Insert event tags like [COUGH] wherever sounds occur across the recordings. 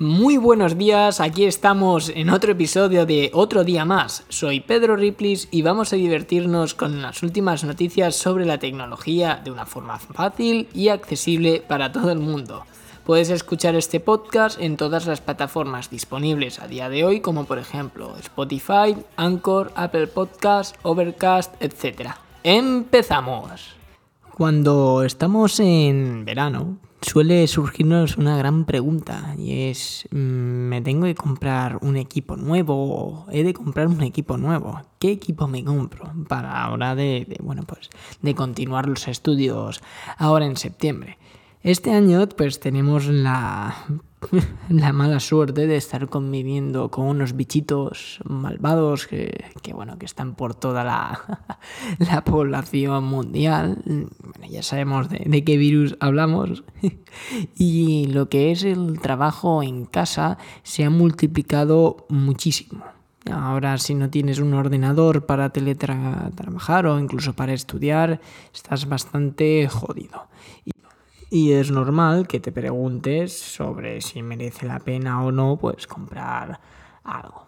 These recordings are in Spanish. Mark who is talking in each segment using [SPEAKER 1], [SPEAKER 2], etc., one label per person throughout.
[SPEAKER 1] Muy buenos días, aquí estamos en otro episodio de Otro Día Más. Soy Pedro Riplis y vamos a divertirnos con las últimas noticias sobre la tecnología de una forma fácil y accesible para todo el mundo. Puedes escuchar este podcast en todas las plataformas disponibles a día de hoy, como por ejemplo Spotify, Anchor, Apple Podcast, Overcast, etc. ¡Empezamos! Cuando estamos en verano, suele surgirnos una gran pregunta y es, mm, ¿me tengo que comprar un equipo nuevo? ¿He de comprar un equipo nuevo? ¿Qué equipo me compro para ahora de, bueno, pues, de continuar los estudios ahora en septiembre? Este año pues tenemos la, [LAUGHS] la mala suerte de estar conviviendo con unos bichitos malvados que, bueno, que están por toda la, [LAUGHS] la población mundial. Ya sabemos de, qué virus hablamos. [LAUGHS] y lo que es el trabajo en casa se ha multiplicado muchísimo. Ahora si no tienes un ordenador para teletrabajar o incluso para estudiar, estás bastante jodido. Es normal que te preguntes sobre si merece la pena o no pues comprar algo.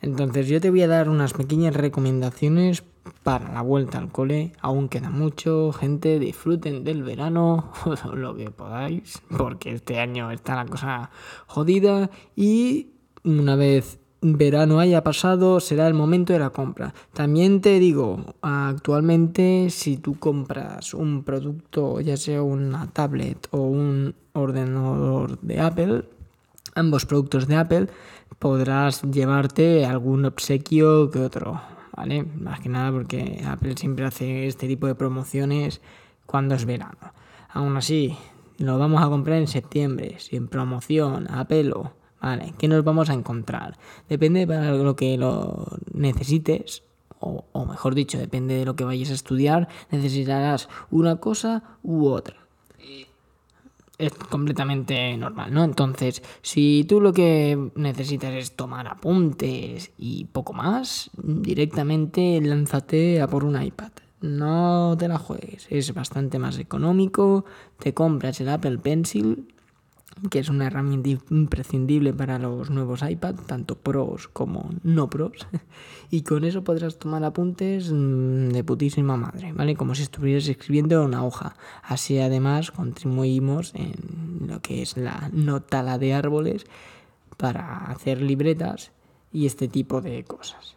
[SPEAKER 1] Entonces yo te voy a dar unas pequeñas recomendaciones para la vuelta al cole. Aún queda mucho, gente, disfruten del verano, [LAUGHS] lo que podáis, porque este año está la cosa jodida y una vez verano haya pasado, será el momento de la compra. También te digo, actualmente si tú compras un producto, ya sea una tablet o un ordenador de Apple, ambos productos de Apple, podrás llevarte algún obsequio que otro, ¿vale? Más que nada porque Apple siempre hace este tipo de promociones cuando es verano. Aún así, lo vamos a comprar en septiembre, sin promoción, a pelo ¿vale? ¿Qué nos vamos a encontrar? Depende para lo que lo necesites, o, o, mejor dicho, depende de lo que vayas a estudiar, necesitarás una cosa u otra. Es completamente normal, ¿no? Entonces, si tú lo que necesitas es tomar apuntes y poco más, directamente lánzate a por un iPad. No te la juegues, es bastante más económico, te compras el Apple Pencil que es una herramienta imprescindible para los nuevos iPad, tanto pros como no pros, [LAUGHS] y con eso podrás tomar apuntes mm, de putísima madre, ¿vale? Como si estuvieras escribiendo en una hoja. Así además contribuimos en lo que es la notala de árboles para hacer libretas y este tipo de cosas.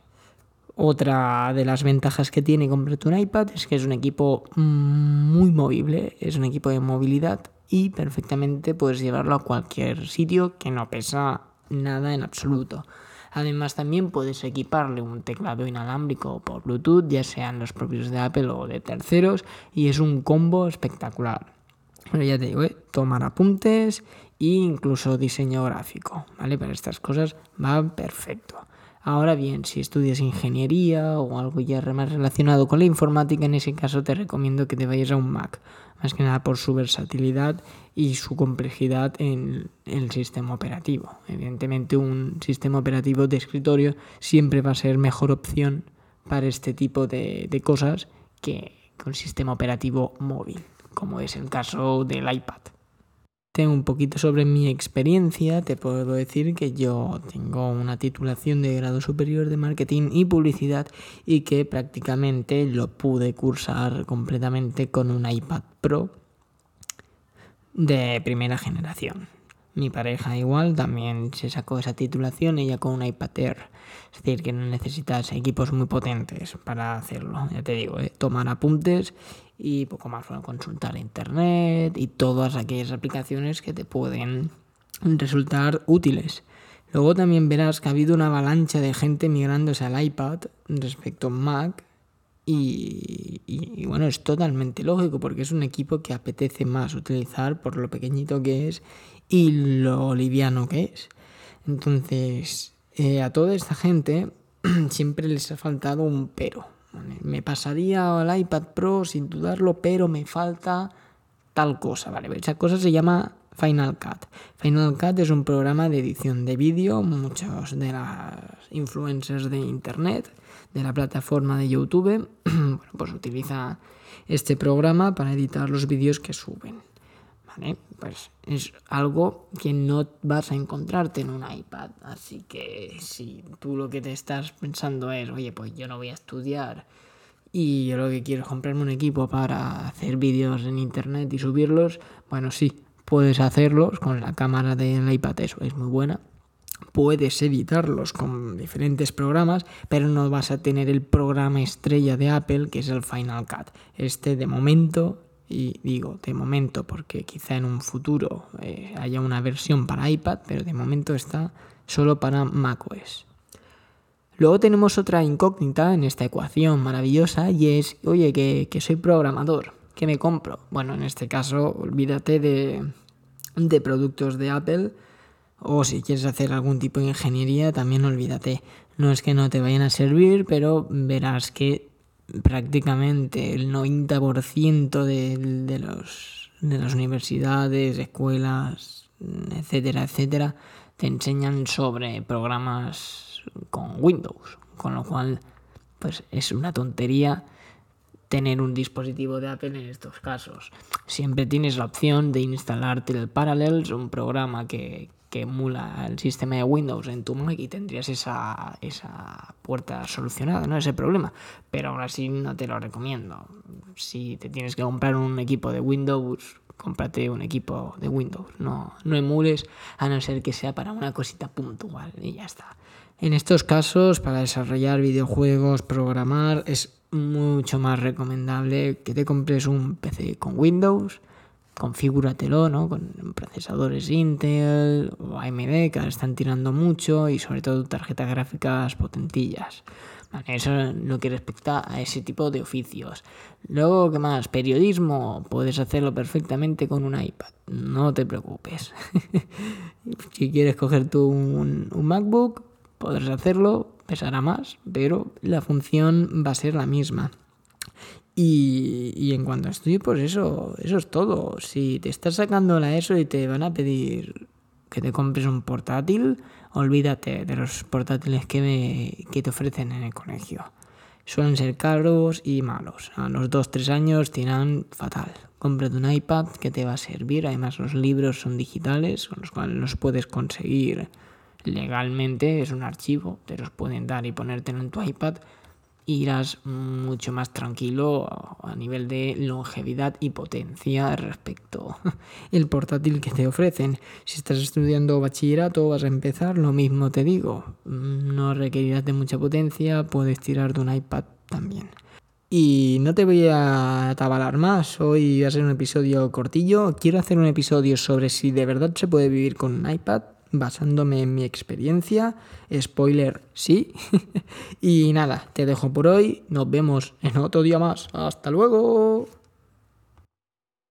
[SPEAKER 1] Otra de las ventajas que tiene comprarte un iPad es que es un equipo mm, muy movible, es un equipo de movilidad y perfectamente puedes llevarlo a cualquier sitio que no pesa nada en absoluto. Además también puedes equiparle un teclado inalámbrico por Bluetooth, ya sean los propios de Apple o de terceros, y es un combo espectacular. Pero ya te digo, ¿eh? tomar apuntes e incluso diseño gráfico, ¿vale? Para estas cosas va perfecto. Ahora bien, si estudias ingeniería o algo ya más relacionado con la informática, en ese caso te recomiendo que te vayas a un Mac, más que nada por su versatilidad y su complejidad en el sistema operativo. Evidentemente un sistema operativo de escritorio siempre va a ser mejor opción para este tipo de, de cosas que un sistema operativo móvil, como es el caso del iPad un poquito sobre mi experiencia, te puedo decir que yo tengo una titulación de grado superior de marketing y publicidad y que prácticamente lo pude cursar completamente con un iPad Pro de primera generación. Mi pareja igual también se sacó esa titulación, ella con un iPad Air. Es decir, que no necesitas equipos muy potentes para hacerlo. Ya te digo, ¿eh? tomar apuntes y poco más, bueno, consultar internet y todas aquellas aplicaciones que te pueden resultar útiles. Luego también verás que ha habido una avalancha de gente migrándose al iPad respecto a Mac y, bueno, es totalmente lógico porque es un equipo que apetece más utilizar por lo pequeñito que es y lo liviano que es. Entonces, eh, a toda esta gente [CLEARS THROAT] siempre les ha faltado un pero. Me pasaría al iPad Pro sin dudarlo, pero me falta tal cosa, ¿vale? Esa cosa se llama Final Cut. Final Cut es un programa de edición de vídeo, muchos de las influencers de internet, de la plataforma de YouTube, [CLEARS THROAT] bueno, pues utiliza este programa para editar los vídeos que suben. ¿vale? Pues es algo que no vas a encontrarte en un iPad. Así que si tú lo que te estás pensando es, oye, pues yo no voy a estudiar y yo lo que quiero es comprarme un equipo para hacer vídeos en internet y subirlos, bueno, sí, puedes hacerlos con la cámara del iPad, eso es muy buena. Puedes editarlos con diferentes programas, pero no vas a tener el programa estrella de Apple, que es el Final Cut. Este de momento y digo de momento porque quizá en un futuro eh, haya una versión para iPad, pero de momento está solo para macOS. Luego tenemos otra incógnita en esta ecuación maravillosa y es, oye, que, que soy programador, ¿qué me compro? Bueno, en este caso, olvídate de, de productos de Apple o si quieres hacer algún tipo de ingeniería, también olvídate. No es que no te vayan a servir, pero verás que prácticamente el 90% de, de, los, de las universidades, escuelas, etcétera, etcétera, te enseñan sobre programas con Windows, con lo cual pues es una tontería tener un dispositivo de Apple en estos casos. Siempre tienes la opción de instalarte el Parallels, un programa que, que emula el sistema de Windows en tu Mac y tendrías esa, esa puerta solucionada, ¿no? Ese problema. Pero aún así no te lo recomiendo. Si te tienes que comprar un equipo de Windows, cómprate un equipo de Windows. No, no emules a no ser que sea para una cosita puntual y ya está. En estos casos, para desarrollar videojuegos, programar, es mucho más recomendable que te compres un PC con Windows configúratelo, ¿no? Con procesadores Intel o AMD que ahora están tirando mucho y sobre todo tarjetas gráficas potentillas. eso es lo que respecta a ese tipo de oficios. Luego, ¿qué más? Periodismo, puedes hacerlo perfectamente con un iPad, no te preocupes. [LAUGHS] si quieres coger tú un MacBook, podrás hacerlo, pesará más, pero la función va a ser la misma. Y, en cuanto a estudio, pues eso, eso es todo. Si te estás sacando la ESO y te van a pedir que te compres un portátil, olvídate de los portátiles que, que te ofrecen en el colegio. Suelen ser caros y malos. A los 2-3 años tiran fatal. Cómprate un iPad que te va a servir. Además, los libros son digitales, con los cuales los puedes conseguir legalmente. Es un archivo, te los pueden dar y ponértelo en tu iPad irás mucho más tranquilo a nivel de longevidad y potencia respecto. [LAUGHS] El portátil que te ofrecen. Si estás estudiando bachillerato, vas a empezar, lo mismo te digo, no requerirás de mucha potencia, puedes tirar de un iPad también. Y no te voy a atabalar más, hoy va a ser un episodio cortillo, quiero hacer un episodio sobre si de verdad se puede vivir con un iPad basándome en mi experiencia. Spoiler, sí. [LAUGHS] y nada, te dejo por hoy. Nos vemos en otro día más. Hasta luego.